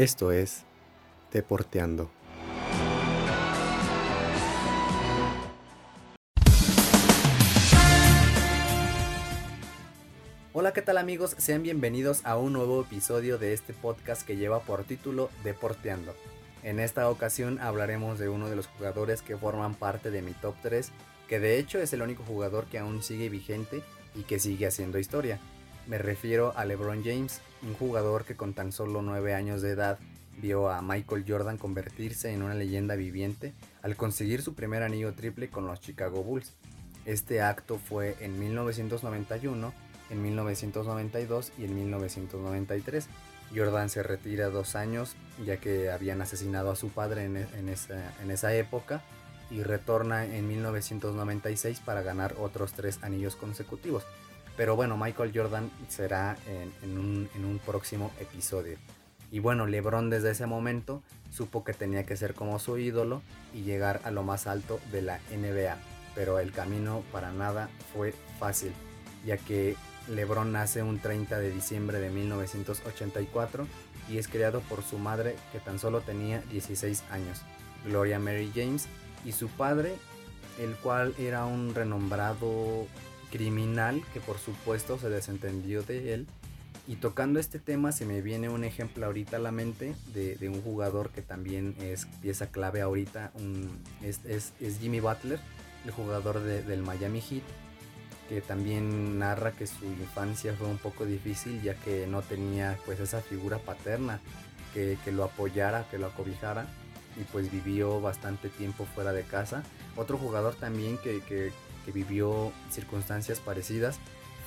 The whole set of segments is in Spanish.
Esto es Deporteando. Hola, ¿qué tal amigos? Sean bienvenidos a un nuevo episodio de este podcast que lleva por título Deporteando. En esta ocasión hablaremos de uno de los jugadores que forman parte de mi top 3, que de hecho es el único jugador que aún sigue vigente y que sigue haciendo historia. Me refiero a LeBron James, un jugador que con tan solo 9 años de edad vio a Michael Jordan convertirse en una leyenda viviente al conseguir su primer anillo triple con los Chicago Bulls. Este acto fue en 1991, en 1992 y en 1993. Jordan se retira dos años ya que habían asesinado a su padre en, esa, en esa época y retorna en 1996 para ganar otros tres anillos consecutivos. Pero bueno, Michael Jordan será en, un, próximo episodio. Y bueno, LeBron desde ese momento supo que tenía que ser como su ídolo y llegar a lo más alto de la NBA. Pero el camino para nada fue fácil, ya que LeBron nace un 30 de diciembre de 1984 y es criado por su madre que tan solo tenía 16 años, Gloria Mary James, y su padre, el cual era un renombrado criminal que por supuesto se desentendió de él. Y tocando este tema se me viene un ejemplo ahorita a la mente de, un jugador que también es pieza clave ahorita, es, Jimmy Butler, el jugador del Miami Heat, que también narra que su infancia fue un poco difícil ya que no tenía pues esa figura paterna que, lo apoyara, que lo acobijara y pues vivió bastante tiempo fuera de casa. Otro jugador también que, que vivió circunstancias parecidas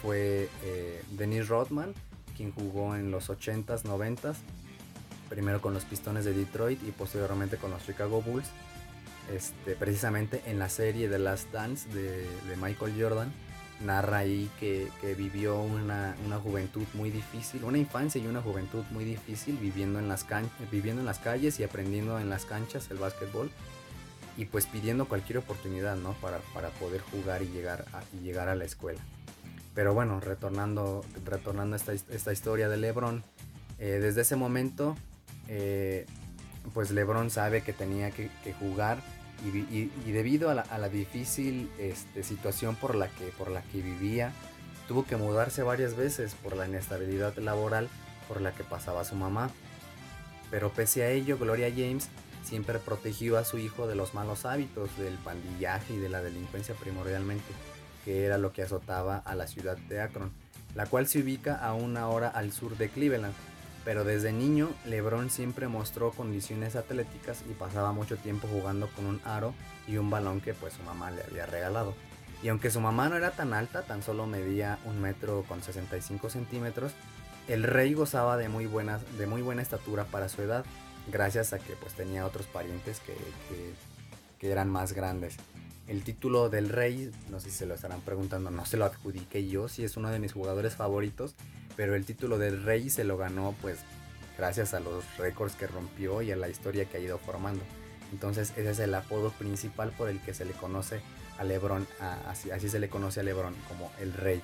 fue eh, Dennis Rodman, quien jugó en los 80s, 90s, primero con los Pistones de Detroit y posteriormente con los Chicago Bulls. Este, precisamente en la serie The Last Dance de, Michael Jordan, narra ahí que, vivió una, juventud muy difícil, una infancia y una juventud muy difícil viviendo en las, viviendo en las calles y aprendiendo en las canchas el básquetbol y pues pidiendo cualquier oportunidad, ¿no? Para, poder jugar y llegar, a, llegar a la escuela. Pero bueno, retornando, retornando a esta, historia de Lebron, eh, desde ese momento, eh, pues Lebron sabe que tenía que, jugar y, debido a la, difícil este, situación por la, que, por la que vivía, tuvo que mudarse varias veces por la inestabilidad laboral por la que pasaba su mamá. Pero pese a ello, Gloria James siempre protegió a su hijo de los malos hábitos, del pandillaje y de la delincuencia primordialmente, que era lo que azotaba a la ciudad de Akron, la cual se ubica a una hora al sur de Cleveland. Pero desde niño, LeBron siempre mostró condiciones atléticas y pasaba mucho tiempo jugando con un aro y un balón que pues su mamá le había regalado. Y aunque su mamá no era tan alta, tan solo medía un metro con 65 centímetros, el rey gozaba de muy, buenas, de muy buena estatura para su edad gracias a que pues tenía otros parientes que, eran más grandes. El título del rey, no sé si se lo estarán preguntando, no se lo adjudiqué yo, sí es uno de mis jugadores favoritos, pero el título del rey se lo ganó pues gracias a los récords que rompió y a la historia que ha ido formando. Entonces ese es el apodo principal por el que se le conoce a Lebron, así, así se le conoce a Lebron como el rey.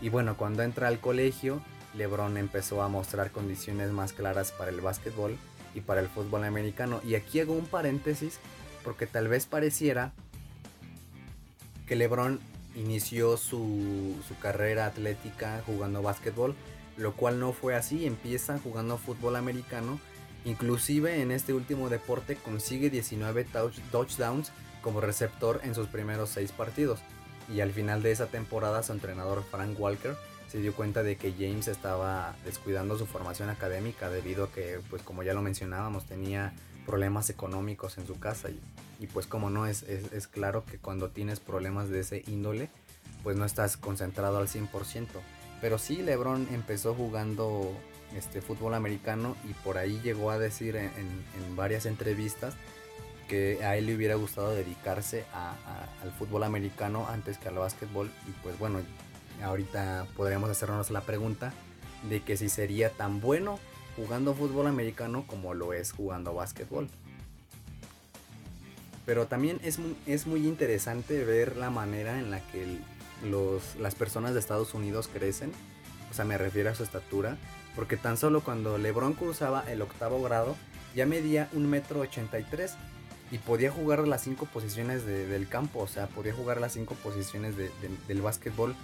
Y bueno, cuando entra al colegio, Lebron empezó a mostrar condiciones más claras para el básquetbol y para el fútbol americano. Y aquí hago un paréntesis porque tal vez pareciera que LeBron inició su, carrera atlética jugando básquetbol, lo cual no fue así, empieza jugando fútbol americano, inclusive en este último deporte consigue 19 touchdowns como receptor en sus primeros 6 partidos, y al final de esa temporada su entrenador Frank Walker se dio cuenta de que James estaba descuidando su formación académica debido a que, pues como ya lo mencionábamos, tenía problemas económicos en su casa y, pues como no, es, es, claro que cuando tienes problemas de ese índole, pues no estás concentrado al 100%. Pero sí, Lebron empezó jugando este fútbol americano y por ahí llegó a decir en, varias entrevistas que a él le hubiera gustado dedicarse al fútbol americano antes que al básquetbol y pues bueno, ahorita podríamos hacernos la pregunta de que si sería tan bueno jugando fútbol americano como lo es jugando básquetbol. Pero también es, es muy interesante ver la manera en la que las personas de Estados Unidos crecen o sea, me refiero a su estatura, porque tan solo cuando LeBron cruzaba el octavo grado ya medía un metro ochenta y tres y podía jugar las cinco posiciones del campo, o sea, podía jugar las cinco posiciones del básquetbol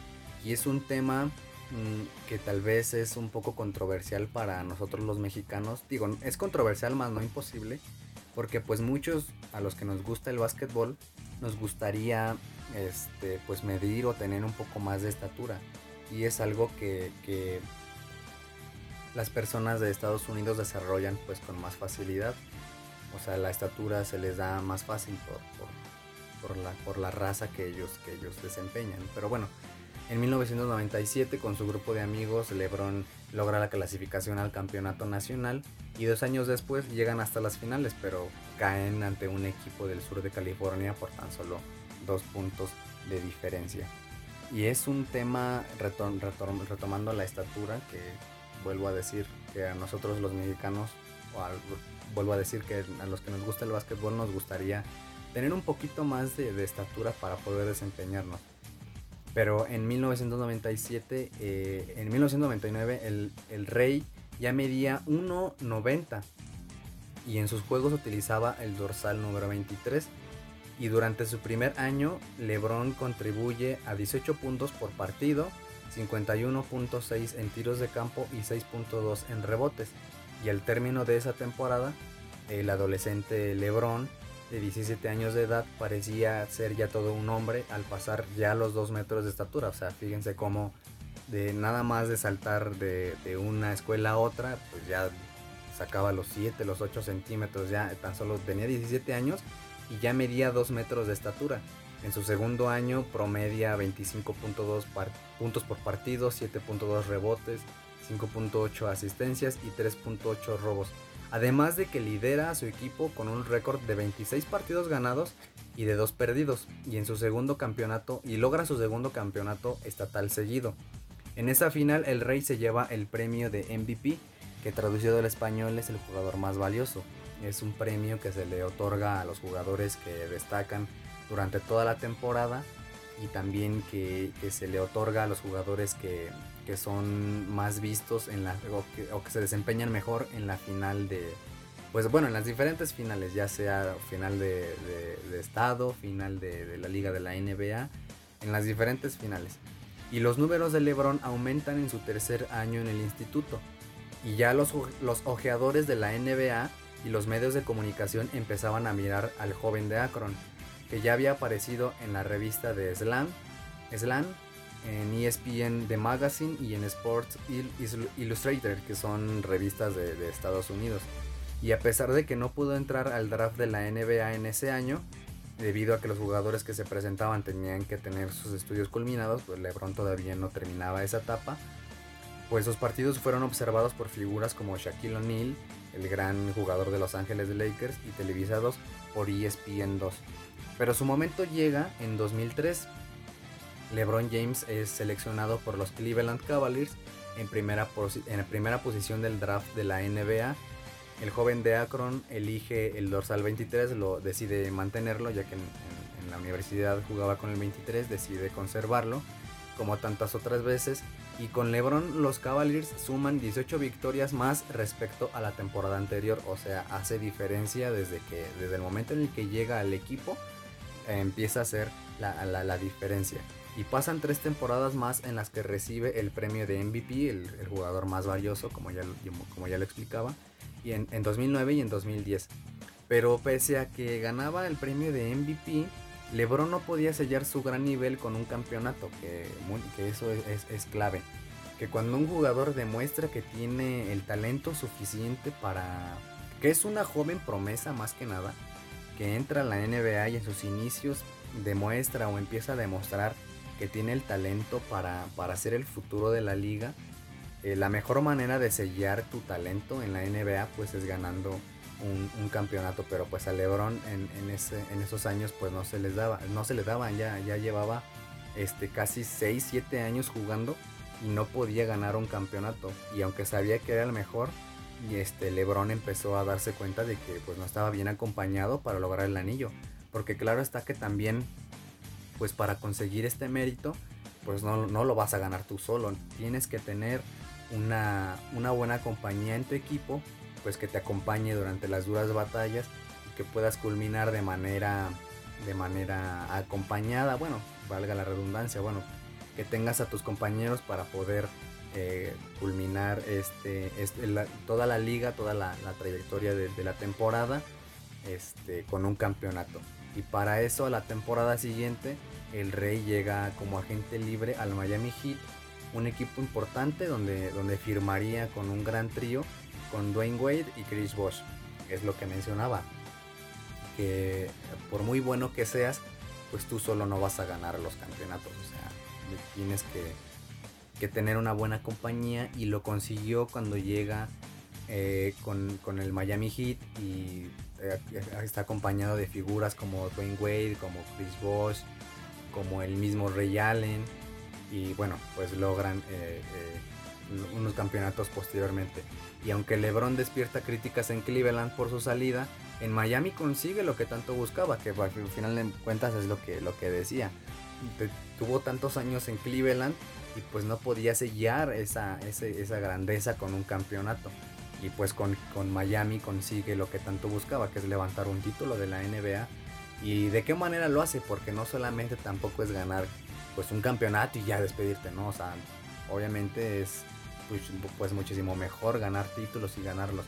y es un tema mm, que tal vez es un poco controversial para nosotros los mexicanos. Digo, es controversial más no imposible, porque pues muchos a los que nos gusta el básquetbol nos gustaría este, pues medir o tener un poco más de estatura. Y es algo que, las personas de Estados Unidos desarrollan pues con más facilidad. O sea, la estatura se les da más fácil por, por, la, por la raza que ellos, que ellos desempeñan. Pero bueno, en 1997 con su grupo de amigos LeBron logra la clasificación al campeonato nacional y dos años después llegan hasta las finales, pero caen ante un equipo del sur de California por tan solo dos puntos de diferencia. Y es un tema retomando la estatura que vuelvo a decir que a nosotros los mexicanos, o vuelvo a decir que a los que nos gusta el básquetbol nos gustaría tener un poquito más de, estatura para poder desempeñarnos. Pero en 1997, eh, en 1999 el, el Rey ya medía 1,90 y en sus juegos utilizaba el dorsal número 23 y durante su primer año LeBron contribuye a 18 puntos por partido, 51.6 en tiros de campo y 6.2 en rebotes. Y al término de esa temporada, el adolescente LeBron, de 17 años de edad, parecía ser ya todo un hombre al pasar ya los 2 metros de estatura. O sea, fíjense cómo de nada más de saltar de, una escuela a otra, pues ya sacaba los 7, los 8 centímetros, ya tan solo tenía 17 años y ya medía 2 metros de estatura. En su segundo año promedia 25.2 puntos por partido, 7.2 rebotes, 5.8 asistencias y 3.8 robos. Además de que lidera a su equipo con un récord de 26 partidos ganados y de 2 perdidos. Y en su segundo campeonato, y logra su segundo campeonato estatal seguido. En esa final el Rey se lleva el premio de MVP, que traducido al español es el jugador más valioso. Es un premio que se le otorga a los jugadores que destacan durante toda la temporada y también que, se le otorga a los jugadores que, son más vistos en la, o que, se desempeñan mejor en la final de, pues bueno, en las diferentes finales, ya sea final de, estado, final de, la liga de la NBA, en las diferentes finales. Y los números de Lebron aumentan en su tercer año en el instituto. Y ya los, los ojeadores de la NBA y los medios de comunicación empezaban a mirar al joven de Akron que ya había aparecido en la revista de Slam, Slam en ESPN The Magazine y en Sports Illustrated, que son revistas de, Estados Unidos. Y a pesar de que no pudo entrar al draft de la NBA en ese año, debido a que los jugadores que se presentaban tenían que tener sus estudios culminados, pues LeBron todavía no terminaba esa etapa, pues sus partidos fueron observados por figuras como Shaquille O'Neal, el gran jugador de Los Ángeles Lakers, y televisados por ESPN 2. Pero su momento llega en 2003. LeBron James es seleccionado por los Cleveland Cavaliers en primera, en primera posición del draft de la NBA. El joven de Akron elige el dorsal 23, lo decide mantenerlo ya que en, en la universidad jugaba con el 23, decide conservarlo como tantas otras veces y con LeBron los Cavaliers suman 18 victorias más respecto a la temporada anterior, o sea, hace diferencia desde que desde el momento en el que llega al equipo empieza a ser la, diferencia. Y pasan tres temporadas más en las que recibe el premio de MVP, el, jugador más valioso, como ya, como ya lo explicaba, y en, 2009 y en 2010. Pero pese a que ganaba el premio de MVP, LeBron no podía sellar su gran nivel con un campeonato, que, que eso es, es, clave. Que cuando un jugador demuestra que tiene el talento suficiente para... que es una joven promesa más que nada, que entra a la NBA y en sus inicios demuestra o empieza a demostrar que tiene el talento para, para ser el futuro de la liga, eh, la mejor manera de sellar tu talento en la NBA pues es ganando un, campeonato, pero pues a Lebron en, ese, en esos años pues no se les daba, no se les daba, ya, ya llevaba este, casi 6, 7 años jugando y no podía ganar un campeonato. Y aunque sabía que era el mejor, y este LeBron empezó a darse cuenta de que pues no estaba bien acompañado para lograr el anillo, porque claro está que también pues para conseguir este mérito pues no, no lo vas a ganar tú solo. Tienes que tener una, una buena compañía en tu equipo, pues que te acompañe durante las duras batallas y que puedas culminar de manera, de manera acompañada, bueno, valga la redundancia, bueno, que tengas a tus compañeros para poder eh, culminar este, este toda la liga, toda la, trayectoria de, la temporada este, con un campeonato. Y para eso, a la temporada siguiente, el Rey llega como agente libre al Miami Heat, un equipo importante donde, donde firmaría con un gran trío con Dwayne Wade y Chris Bosh. Es lo que mencionaba. Que por muy bueno que seas, pues tú solo no vas a ganar los campeonatos. O sea, tienes que, que tener una buena compañía y lo consiguió cuando llega eh, con, con, el Miami Heat y eh, está acompañado de figuras como Dwayne Wade, como Chris Bosh, como el mismo Ray Allen y bueno, pues logran eh, unos campeonatos posteriormente. Y aunque LeBron despierta críticas en Cleveland por su salida, en Miami consigue lo que tanto buscaba, que al final de cuentas es lo que, lo que decía. tuvo tantos años en Cleveland y pues no podía sellar esa, esa, grandeza con un campeonato. Y pues con, con, Miami consigue lo que tanto buscaba, que es levantar un título de la NBA. ¿Y de qué manera lo hace? Porque no solamente tampoco es ganar pues un campeonato y ya despedirte, ¿no? O sea, obviamente es pues, pues muchísimo mejor ganar títulos y ganarlos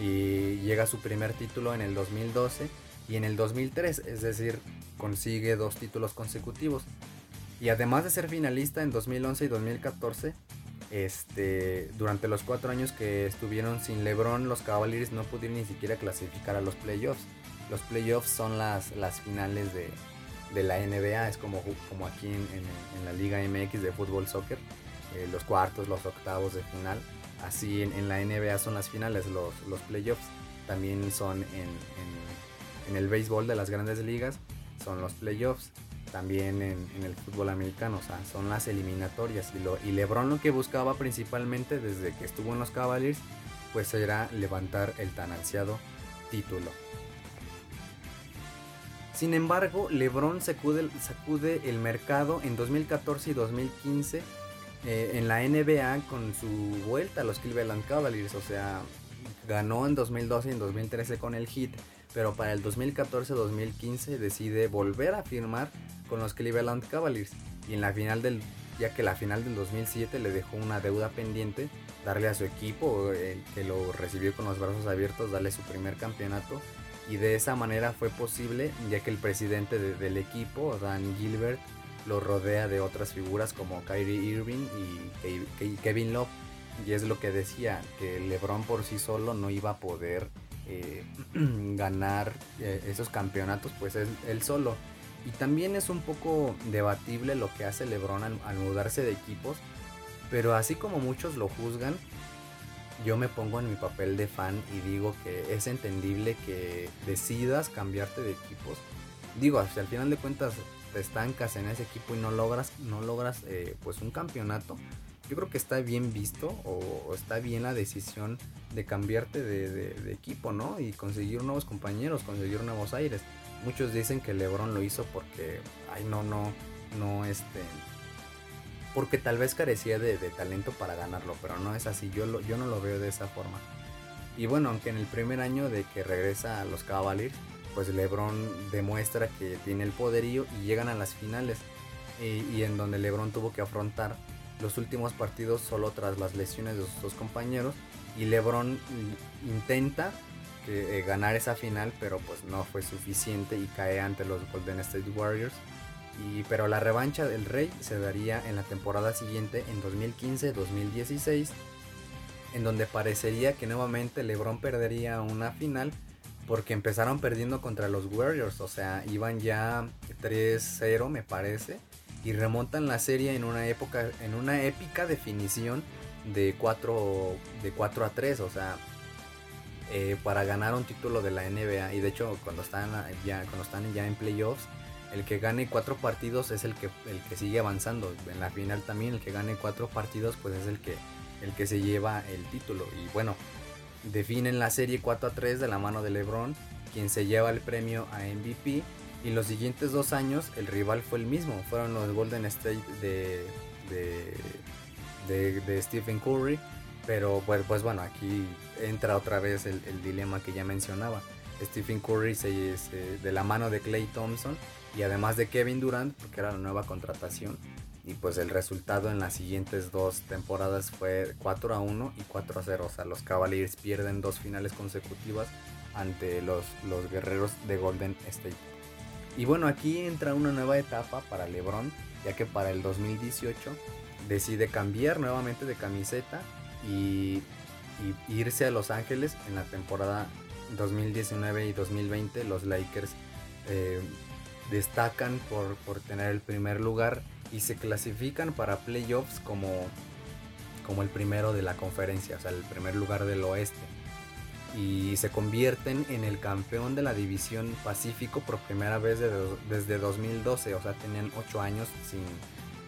y llega a su primer título en el 2012 y en el 2003, es decir, consigue dos títulos consecutivos. Y además de ser finalista en 2011 y 2014, este, durante los cuatro años que estuvieron sin LeBron, los Cavaliers no pudieron ni siquiera clasificar a los playoffs. Los playoffs son las, las finales de, de la NBA, es como, como aquí en, en, la Liga MX de fútbol soccer, eh, los cuartos, los octavos de final. Así en, la NBA son las finales, los, los playoffs. También son en, el béisbol de las grandes ligas, son los playoffs. También en, el fútbol americano, o sea, son las eliminatorias. Y, lo, y LeBron lo que buscaba principalmente desde que estuvo en los Cavaliers, pues era levantar el tan ansiado título. Sin embargo, LeBron sacude, el mercado en 2014 y 2015 eh, en la NBA con su vuelta a los Cleveland Cavaliers. O sea, ganó en 2012 y en 2013 con el Heat, pero para el 2014-2015 decide volver a firmar con los Cleveland Cavaliers. Y en la final del, ya que la final del 2007 le dejó una deuda pendiente, darle a su equipo, que lo recibió con los brazos abiertos, darle su primer campeonato. Y de esa manera fue posible, ya que el presidente del equipo, Dan Gilbert, lo rodea de otras figuras como Kyrie Irving y Kevin Love. Y es lo que decía, que LeBron por sí solo no iba a poder eh, ganar eh, esos campeonatos, pues él, solo. Y también es un poco debatible lo que hace LeBron al, mudarse de equipos, pero así como muchos lo juzgan, yo me pongo en mi papel de fan y digo que es entendible que decidas cambiarte de equipos. Digo, al final de cuentas te estancas en ese equipo y no logras, no logras eh, pues un campeonato, yo creo que está bien visto o, está bien la decisión de cambiarte de, equipo, ¿no? Y conseguir nuevos compañeros, conseguir nuevos aires. Muchos dicen que LeBron lo hizo porque, ay, no, no, no, este, porque tal vez carecía de, talento para ganarlo, pero no es así, yo, yo no lo veo de esa forma. Y bueno, aunque en el primer año de que regresa a los Cavaliers, pues LeBron demuestra que tiene el poderío y llegan a las finales y, en donde LeBron tuvo que afrontar los últimos partidos solo tras las lesiones de sus dos compañeros y LeBron intenta eh, ganar esa final pero pues no fue suficiente y cae ante los Golden State Warriors. Y, pero la revancha del Rey se daría en la temporada siguiente en 2015-2016 en donde parecería que nuevamente LeBron perdería una final porque empezaron perdiendo contra los Warriors, o sea, iban ya 3-0 me parece y remontan la serie en una época en una épica definición de 4 de 4 a 3, o sea, eh, para ganar un título de la NBA y de hecho cuando están ya cuando están ya en playoffs el que gane cuatro partidos es el que el que sigue avanzando. En la final también el que gane cuatro partidos pues es el que el que se lleva el título. Y bueno definen la serie 4 a 3 de la mano de LeBron, quien se lleva el premio a MVP Y los siguientes dos años el rival fue el mismo, fueron los Golden State de, de, Stephen Curry. Pero pues, pues bueno, aquí entra otra vez el, dilema que ya mencionaba. Stephen Curry se, de la mano de Clay Thompson y además de Kevin Durant, porque era la nueva contratación. Y pues el resultado en las siguientes dos temporadas fue 4 a 1 y 4 a 0. O sea, los Cavaliers pierden dos finales consecutivas ante los, los guerreros de Golden State. Y bueno, aquí entra una nueva etapa para LeBron, ya que para el 2018 decide cambiar nuevamente de camiseta y, irse a Los Ángeles en la temporada 2019 y 2020. Los Lakers eh, destacan por, por tener el primer lugar y se clasifican para playoffs como, como el primero de la conferencia, o sea, el primer lugar del oeste y se convierten en el campeón de la división Pacífico por primera vez desde 2012, o sea, tenían 8 años sin,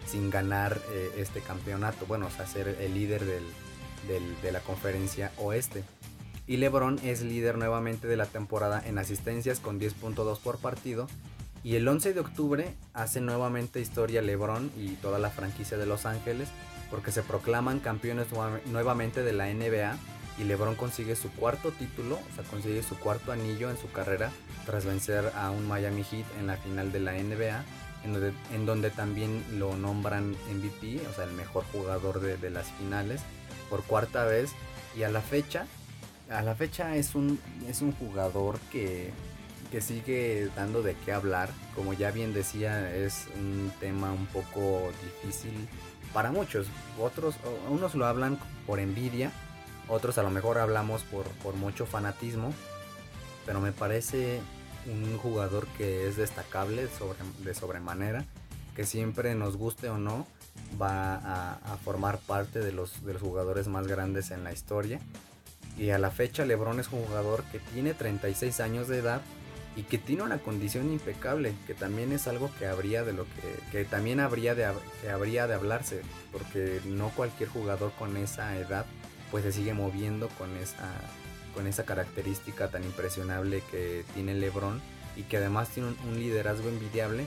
sin ganar eh, este campeonato, bueno, o sea, ser el líder del, de la conferencia oeste. Y LeBron es líder nuevamente de la temporada en asistencias con 10.2 por partido. Y el 11 de octubre hace nuevamente historia LeBron y toda la franquicia de Los Ángeles porque se proclaman campeones nuevamente de la NBA y LeBron consigue su cuarto título, o sea, consigue su cuarto anillo en su carrera tras vencer a un Miami Heat en la final de la NBA, en donde, también lo nombran MVP, o sea, el mejor jugador de, las finales, por cuarta vez. Y a la fecha, a la fecha es un, es un jugador que, que sigue dando de qué hablar. Como ya bien decía, es un tema un poco difícil para muchos. Otros, unos lo hablan por envidia otros a lo mejor hablamos por, mucho fanatismo, pero me parece un jugador que es destacable de sobremanera, que siempre nos guste o no, va a, formar parte de los, de los, jugadores más grandes en la historia. Y a la fecha Lebron es un jugador que tiene 36 años de edad y que tiene una condición impecable, que también es algo que habría de lo que, que también habría de, que habría de hablarse, porque no cualquier jugador con esa edad pues se sigue moviendo con esa, con esa característica tan impresionable que tiene LeBron y que además tiene un, liderazgo envidiable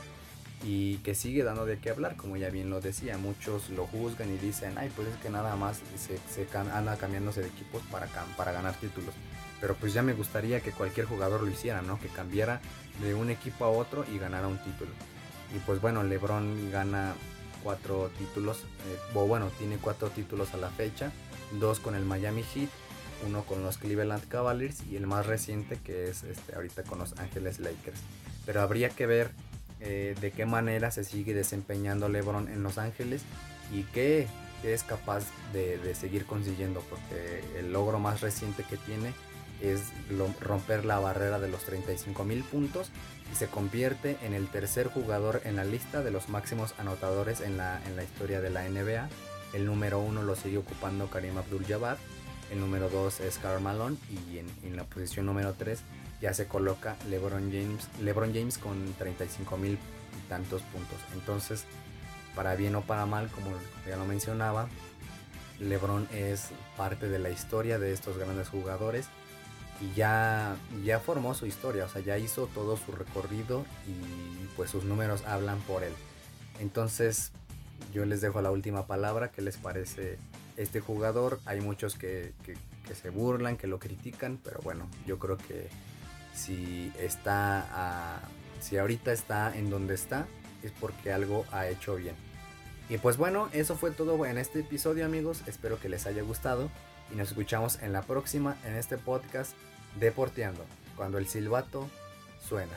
y que sigue dando de qué hablar, como ya bien lo decía, muchos lo juzgan y dicen, ay, pues es que nada más se, se anda cambiándose de equipos para, para ganar títulos. Pero pues ya me gustaría que cualquier jugador lo hiciera, ¿no? Que cambiara de un equipo a otro y ganara un título. Y pues bueno, LeBron gana cuatro títulos, eh, o bueno, tiene cuatro títulos a la fecha dos con el Miami Heat, uno con los Cleveland Cavaliers y el más reciente que es este, ahorita con los Ángeles Lakers. Pero habría que ver eh, de qué manera se sigue desempeñando LeBron en Los Ángeles y qué, es capaz de, seguir consiguiendo, porque el logro más reciente que tiene es romper la barrera de los 35 mil puntos y se convierte en el tercer jugador en la lista de los máximos anotadores en la, en la historia de la NBA el número uno lo sigue ocupando Karim Abdul-Jabbar. El número dos es Karl Malone. Y en, la posición número 3 ya se coloca LeBron James, LeBron James con 35 mil y tantos puntos. Entonces, para bien o para mal, como ya lo mencionaba, LeBron es parte de la historia de estos grandes jugadores y ya, ya formó su historia, o sea, ya hizo todo su recorrido y pues sus números hablan por él. Entonces, yo les dejo la última palabra. ¿Qué les parece este jugador? Hay muchos que, se burlan, que lo critican, pero bueno, yo creo que si está, si ahorita está en donde está, es porque algo ha hecho bien. Y pues bueno, eso fue todo en este episodio amigos, espero que les haya gustado y nos escuchamos en la próxima en este podcast Deporteando, cuando el silbato suena.